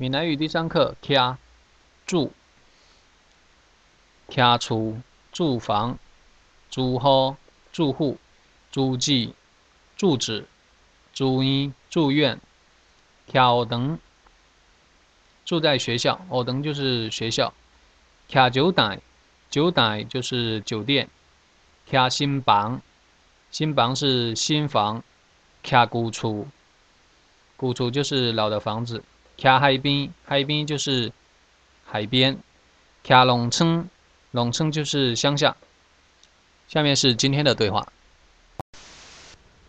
闽南语第三课，徛住，徛厝，住房，住户，住户，住址，住址，住院，住院，徛学堂，住在学校，学堂就是学校，徛酒店，酒店就是酒店，徛新房，新房是新房，徛古厝，古厝就是老的房子。徛海边，海边就是海边。徛农村，农村就是乡下。下面是今天的对话。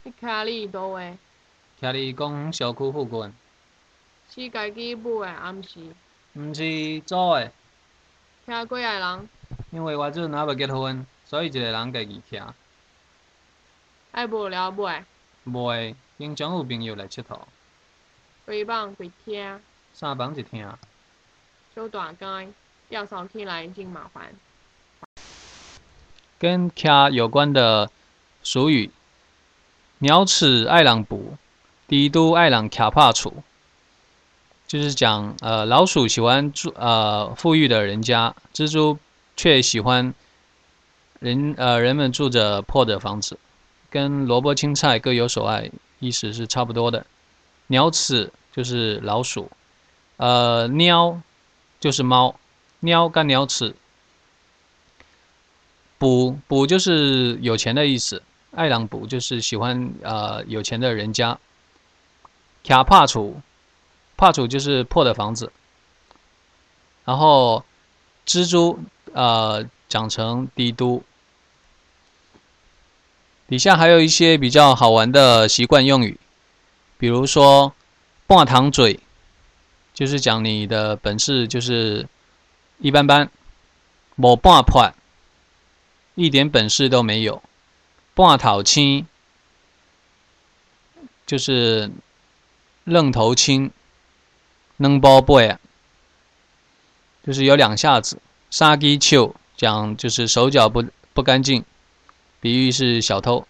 你徛哩倒位？徛哩公小区附近。是家己买的，还毋是？毋是租的。徛几个人？因为我即阵还未结婚，所以一个人家己徛。爱无聊买？袂，经常有朋友来佚佗。几房几厅？三房一厅。小大间，要扫起来真麻烦。跟徛有关的俗语：鸟齿爱狼补，帝都爱狼徛怕处。就是讲，呃，老鼠喜欢住呃富裕的人家，蜘蛛却喜欢人呃人们住着破的房子。跟萝卜青菜各有所爱，意思是差不多的。鸟齿。就是老鼠，呃，鸟就是猫，鸟干鸟齿，补补就是有钱的意思，爱郎补就是喜欢呃有钱的人家，卡帕楚，帕楚就是破的房子，然后蜘蛛呃长成帝都，底下还有一些比较好玩的习惯用语，比如说。半糖嘴，就是讲你的本事就是一般般，无半破，一点本事都没有。半头青，就是愣头青，能包背，就是有两下子。杀鸡球讲就是手脚不不干净，比喻是小偷。